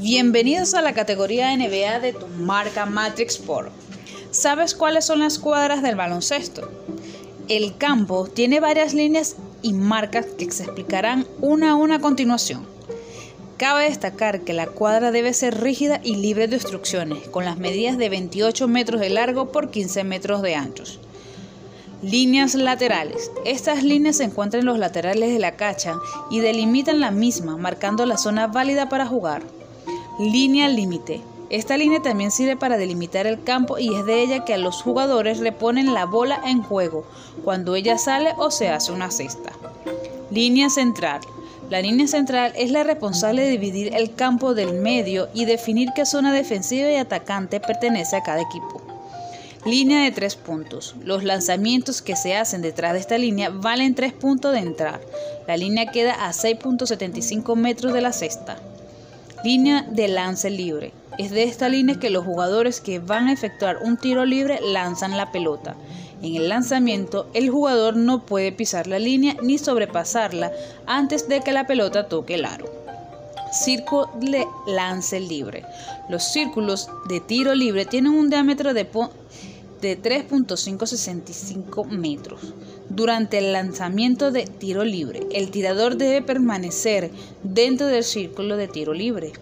Bienvenidos a la categoría NBA de tu marca Matrix Sport. ¿Sabes cuáles son las cuadras del baloncesto? El campo tiene varias líneas y marcas que se explicarán una a una a continuación. Cabe destacar que la cuadra debe ser rígida y libre de obstrucciones, con las medidas de 28 metros de largo por 15 metros de anchos. Líneas laterales. Estas líneas se encuentran en los laterales de la cacha y delimitan la misma, marcando la zona válida para jugar. Línea límite. Esta línea también sirve para delimitar el campo y es de ella que a los jugadores reponen la bola en juego cuando ella sale o se hace una cesta. Línea central. La línea central es la responsable de dividir el campo del medio y definir qué zona defensiva y atacante pertenece a cada equipo. Línea de tres puntos. Los lanzamientos que se hacen detrás de esta línea valen tres puntos de entrar. La línea queda a 6.75 metros de la cesta. Línea de lance libre. Es de esta línea que los jugadores que van a efectuar un tiro libre lanzan la pelota. En el lanzamiento, el jugador no puede pisar la línea ni sobrepasarla antes de que la pelota toque el aro. Círculo de lance libre. Los círculos de tiro libre tienen un diámetro de, de 3.565 metros. Durante el lanzamiento de tiro libre, el tirador debe permanecer dentro del círculo de tiro libre.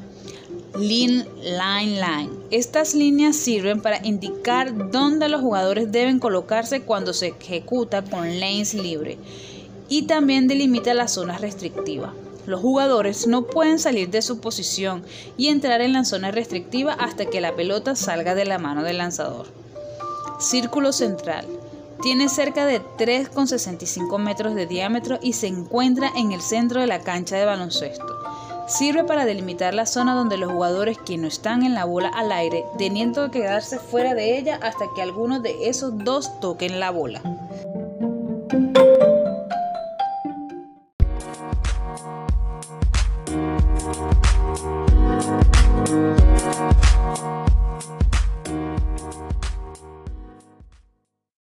Line, line, line. Estas líneas sirven para indicar dónde los jugadores deben colocarse cuando se ejecuta con lanes libre y también delimita las zonas restrictivas. Los jugadores no pueden salir de su posición y entrar en la zona restrictiva hasta que la pelota salga de la mano del lanzador. Círculo central. Tiene cerca de 3,65 metros de diámetro y se encuentra en el centro de la cancha de baloncesto. Sirve para delimitar la zona donde los jugadores que no están en la bola al aire, teniendo que quedarse fuera de ella hasta que alguno de esos dos toquen la bola.